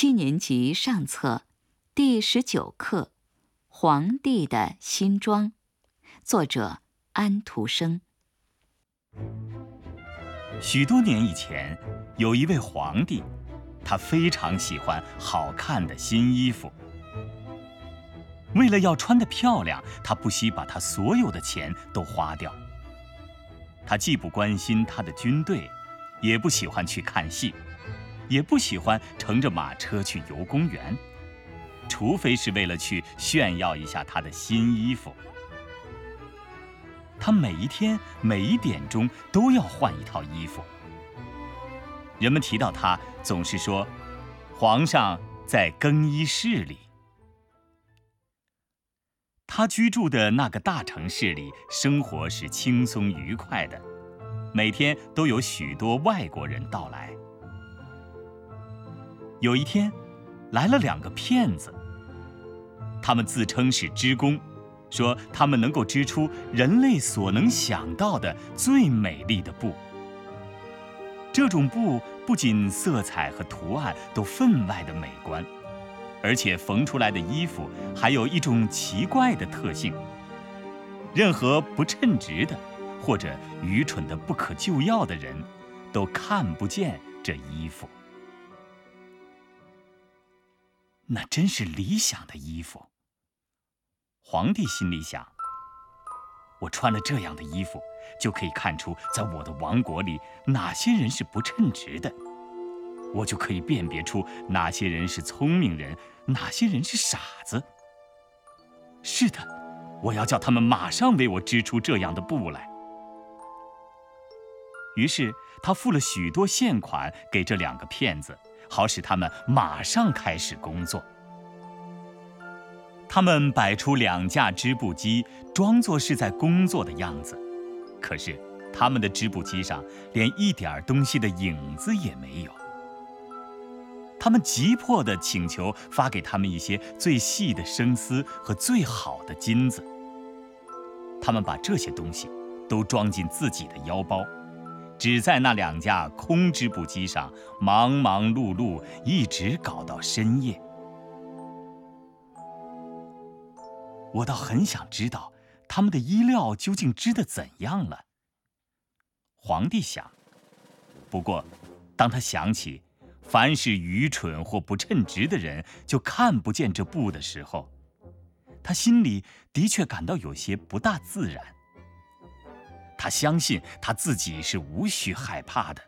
七年级上册第十九课《皇帝的新装》，作者安徒生。许多年以前，有一位皇帝，他非常喜欢好看的新衣服。为了要穿得漂亮，他不惜把他所有的钱都花掉。他既不关心他的军队，也不喜欢去看戏。也不喜欢乘着马车去游公园，除非是为了去炫耀一下他的新衣服。他每一天每一点钟都要换一套衣服。人们提到他，总是说：“皇上在更衣室里。”他居住的那个大城市里，生活是轻松愉快的，每天都有许多外国人到来。有一天，来了两个骗子。他们自称是织工，说他们能够织出人类所能想到的最美丽的布。这种布不仅色彩和图案都分外的美观，而且缝出来的衣服还有一种奇怪的特性：任何不称职的或者愚蠢的不可救药的人，都看不见这衣服。那真是理想的衣服。皇帝心里想：我穿了这样的衣服，就可以看出在我的王国里哪些人是不称职的，我就可以辨别出哪些人是聪明人，哪些人是傻子。是的，我要叫他们马上为我织出这样的布来。于是他付了许多现款给这两个骗子。好使他们马上开始工作。他们摆出两架织布机，装作是在工作的样子，可是他们的织布机上连一点东西的影子也没有。他们急迫地请求发给他们一些最细的生丝和最好的金子。他们把这些东西都装进自己的腰包。只在那两架空织布机上忙忙碌碌，一直搞到深夜。我倒很想知道他们的衣料究竟织得怎样了。皇帝想。不过，当他想起凡是愚蠢或不称职的人就看不见这布的时候，他心里的确感到有些不大自然。他相信他自己是无需害怕的。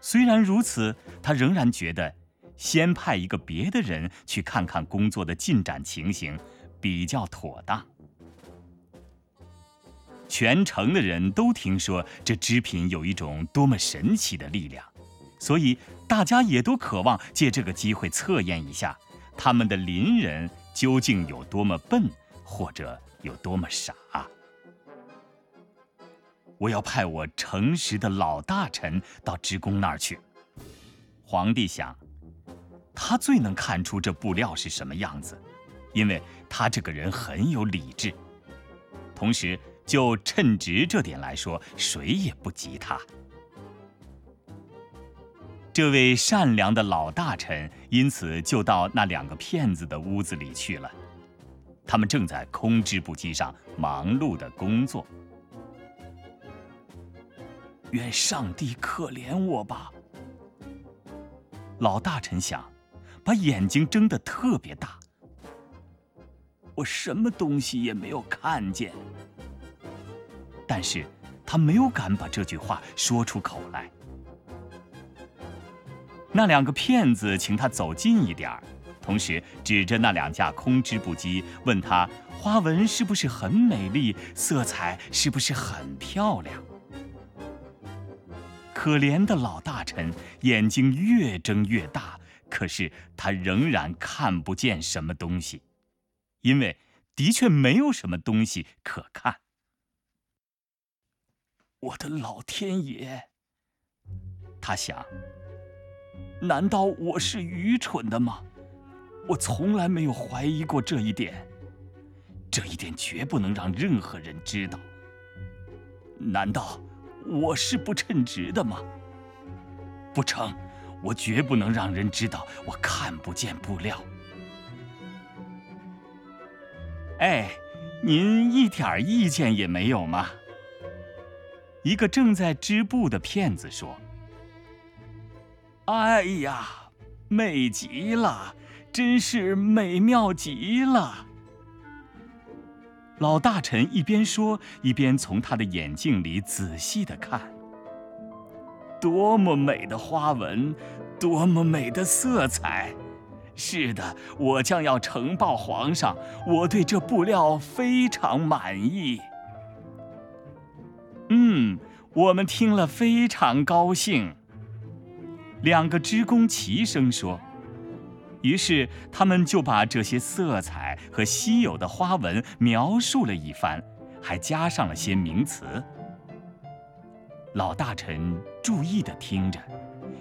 虽然如此，他仍然觉得先派一个别的人去看看工作的进展情形比较妥当。全城的人都听说这织品有一种多么神奇的力量，所以大家也都渴望借这个机会测验一下他们的邻人究竟有多么笨，或者有多么傻。我要派我诚实的老大臣到织工那儿去。皇帝想，他最能看出这布料是什么样子，因为他这个人很有理智。同时，就称职这点来说，谁也不及他。这位善良的老大臣因此就到那两个骗子的屋子里去了。他们正在空织布机上忙碌的工作。愿上帝可怜我吧。老大臣想，把眼睛睁得特别大。我什么东西也没有看见，但是他没有敢把这句话说出口来。那两个骗子请他走近一点儿，同时指着那两架空织布机，问他花纹是不是很美丽，色彩是不是很漂亮。可怜的老大臣眼睛越睁越大，可是他仍然看不见什么东西，因为的确没有什么东西可看。我的老天爷！他想：难道我是愚蠢的吗？我从来没有怀疑过这一点，这一点绝不能让任何人知道。难道？我是不称职的吗？不成，我绝不能让人知道我看不见布料。哎，您一点意见也没有吗？一个正在织布的骗子说：“哎呀，美极了，真是美妙极了。”老大臣一边说，一边从他的眼镜里仔细的看。多么美的花纹，多么美的色彩！是的，我将要呈报皇上，我对这布料非常满意。嗯，我们听了非常高兴。两个织工齐声说。于是他们就把这些色彩和稀有的花纹描述了一番，还加上了些名词。老大臣注意地听着，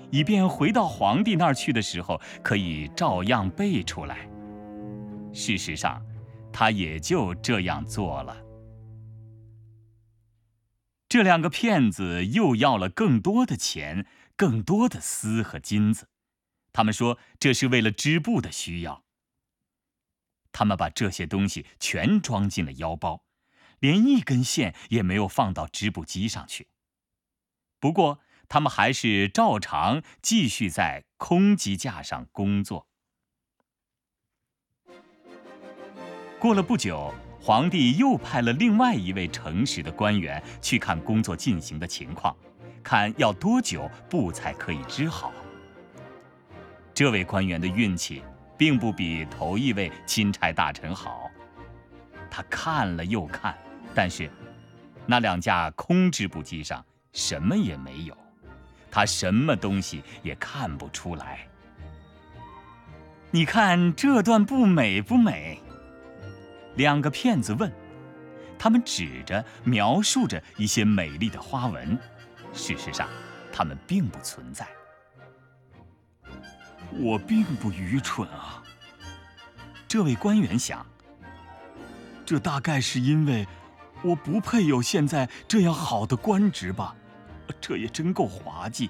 以便回到皇帝那儿去的时候可以照样背出来。事实上，他也就这样做了。这两个骗子又要了更多的钱，更多的丝和金子。他们说这是为了织布的需要。他们把这些东西全装进了腰包，连一根线也没有放到织布机上去。不过，他们还是照常继续在空机架上工作。过了不久，皇帝又派了另外一位诚实的官员去看工作进行的情况，看要多久布才可以织好。这位官员的运气并不比头一位钦差大臣好，他看了又看，但是那两架空织布机上什么也没有，他什么东西也看不出来。你看这段布美不美？两个骗子问，他们指着描述着一些美丽的花纹，事实上，它们并不存在。我并不愚蠢啊，这位官员想。这大概是因为我不配有现在这样好的官职吧？这也真够滑稽。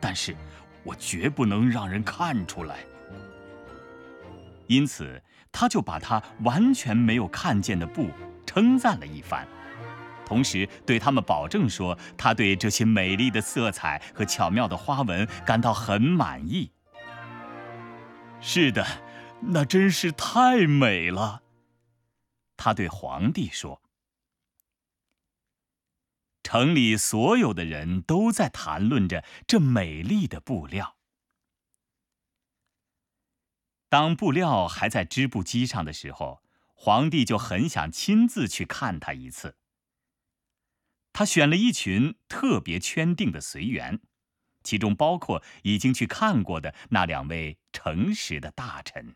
但是，我绝不能让人看出来。因此，他就把他完全没有看见的布称赞了一番，同时对他们保证说，他对这些美丽的色彩和巧妙的花纹感到很满意。是的，那真是太美了。他对皇帝说：“城里所有的人都在谈论着这美丽的布料。当布料还在织布机上的时候，皇帝就很想亲自去看他一次。他选了一群特别圈定的随员。”其中包括已经去看过的那两位诚实的大臣。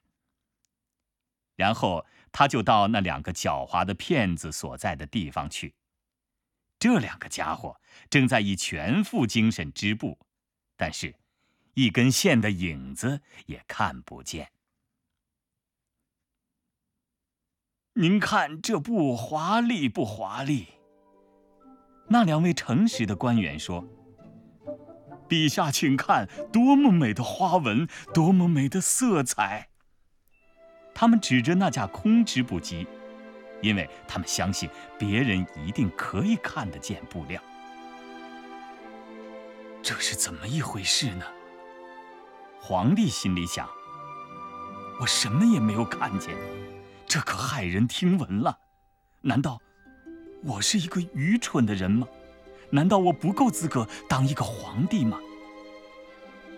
然后他就到那两个狡猾的骗子所在的地方去。这两个家伙正在以全副精神织布，但是，一根线的影子也看不见。您看这布华丽不华丽？那两位诚实的官员说。陛下，请看，多么美的花纹，多么美的色彩！他们指着那架空织布机，因为他们相信别人一定可以看得见布料。这是怎么一回事呢？皇帝心里想：我什么也没有看见，这可骇人听闻了。难道我是一个愚蠢的人吗？难道我不够资格当一个皇帝吗？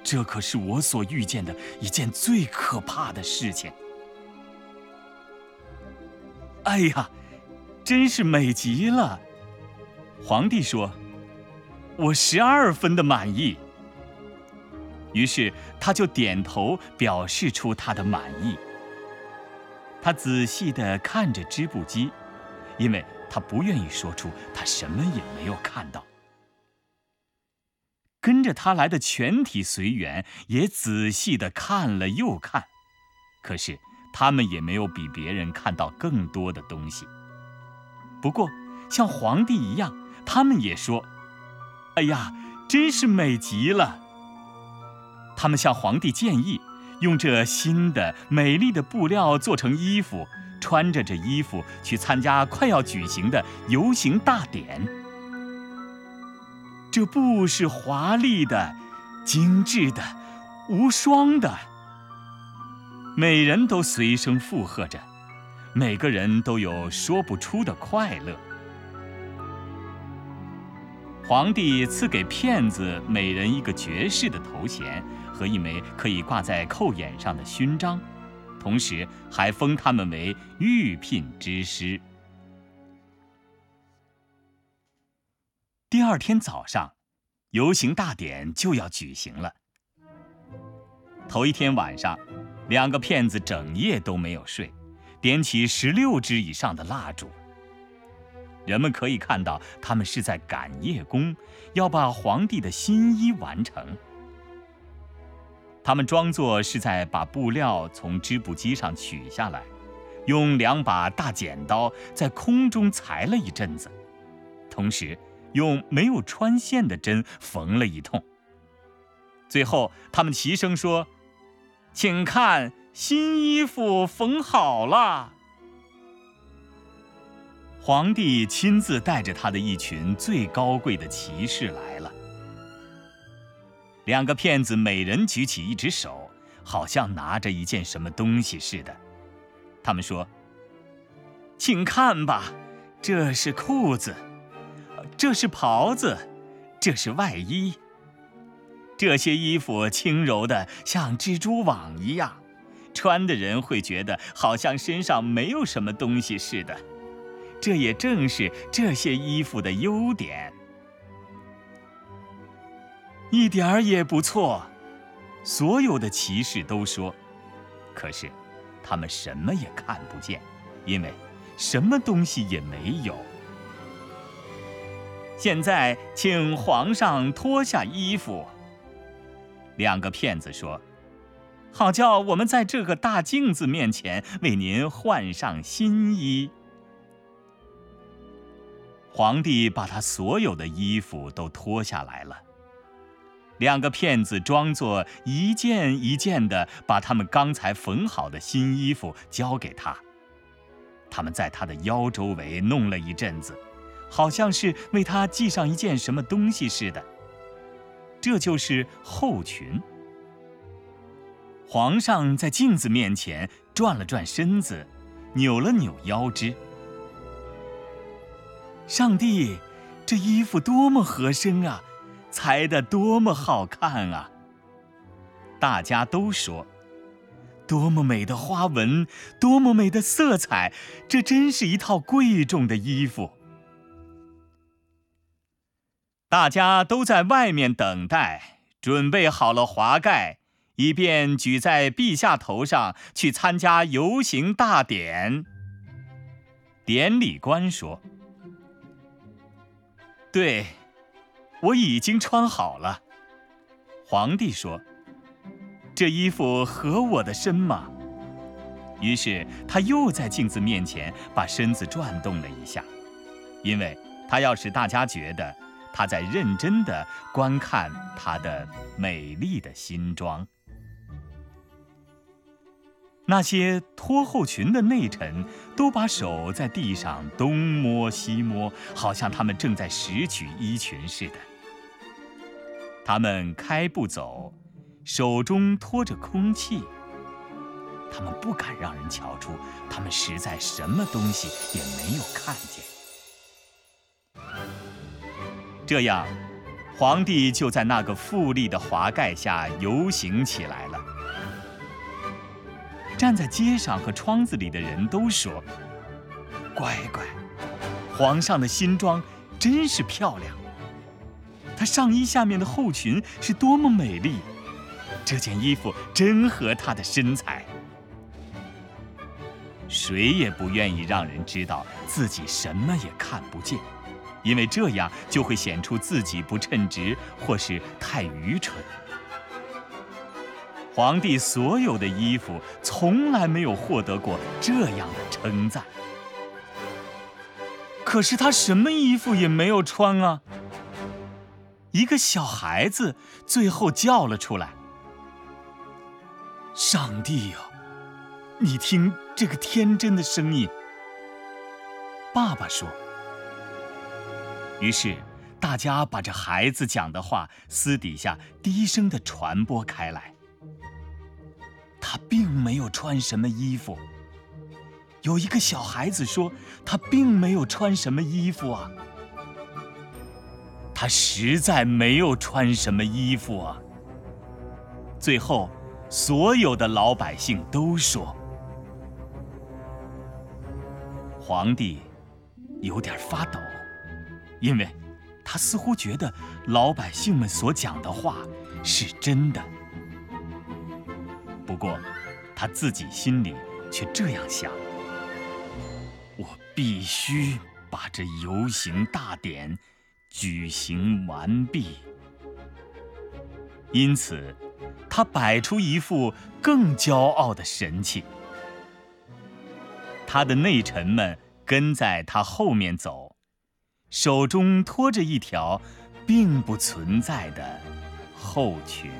这可是我所遇见的一件最可怕的事情。哎呀，真是美极了！皇帝说：“我十二分的满意。”于是他就点头表示出他的满意。他仔细的看着织布机，因为。他不愿意说出他什么也没有看到。跟着他来的全体随员也仔细的看了又看，可是他们也没有比别人看到更多的东西。不过，像皇帝一样，他们也说：“哎呀，真是美极了。”他们向皇帝建议，用这新的美丽的布料做成衣服，穿着这衣服去参加快要举行的游行大典。这布是华丽的、精致的、无双的，每人都随声附和着，每个人都有说不出的快乐。皇帝赐给骗子每人一个爵士的头衔和一枚可以挂在扣眼上的勋章，同时还封他们为御聘之师。第二天早上，游行大典就要举行了。头一天晚上，两个骗子整夜都没有睡，点起十六支以上的蜡烛。人们可以看到，他们是在赶夜工，要把皇帝的新衣完成。他们装作是在把布料从织布机上取下来，用两把大剪刀在空中裁了一阵子，同时用没有穿线的针缝了一通。最后，他们齐声说：“请看，新衣服缝好了。”皇帝亲自带着他的一群最高贵的骑士来了。两个骗子每人举起一只手，好像拿着一件什么东西似的。他们说：“请看吧，这是裤子，这是袍子，这是外衣。这些衣服轻柔的像蜘蛛网一样，穿的人会觉得好像身上没有什么东西似的。”这也正是这些衣服的优点，一点儿也不错。所有的骑士都说，可是他们什么也看不见，因为什么东西也没有。现在，请皇上脱下衣服。两个骗子说：“好叫我们在这个大镜子面前为您换上新衣。”皇帝把他所有的衣服都脱下来了。两个骗子装作一件一件的把他们刚才缝好的新衣服交给他。他们在他的腰周围弄了一阵子，好像是为他系上一件什么东西似的。这就是后裙。皇上在镜子面前转了转身子，扭了扭腰肢。上帝，这衣服多么合身啊，裁得多么好看啊！大家都说，多么美的花纹，多么美的色彩，这真是一套贵重的衣服。大家都在外面等待，准备好了华盖，以便举在陛下头上去参加游行大典。典礼官说。对，我已经穿好了。皇帝说：“这衣服合我的身吗？”于是他又在镜子面前把身子转动了一下，因为他要使大家觉得他在认真的观看他的美丽的新装。那些脱后裙的内臣都把手在地上东摸西摸，好像他们正在拾取衣裙似的。他们开步走，手中托着空气。他们不敢让人瞧出，他们实在什么东西也没有看见。这样，皇帝就在那个富丽的华盖下游行起来了。站在街上和窗子里的人都说：“乖乖，皇上的新装真是漂亮。他上衣下面的后裙是多么美丽，这件衣服真合他的身材。”谁也不愿意让人知道自己什么也看不见，因为这样就会显出自己不称职或是太愚蠢。皇帝所有的衣服从来没有获得过这样的称赞。可是他什么衣服也没有穿啊！一个小孩子最后叫了出来：“上帝呀，你听这个天真的声音。”爸爸说。于是，大家把这孩子讲的话私底下低声的传播开来。他并没有穿什么衣服。有一个小孩子说：“他并没有穿什么衣服啊，他实在没有穿什么衣服啊。”最后，所有的老百姓都说：“皇帝有点发抖。”因为，他似乎觉得老百姓们所讲的话是真的。不过，他自己心里却这样想：我必须把这游行大典举行完毕。因此，他摆出一副更骄傲的神气。他的内臣们跟在他后面走。手中拖着一条并不存在的后裙。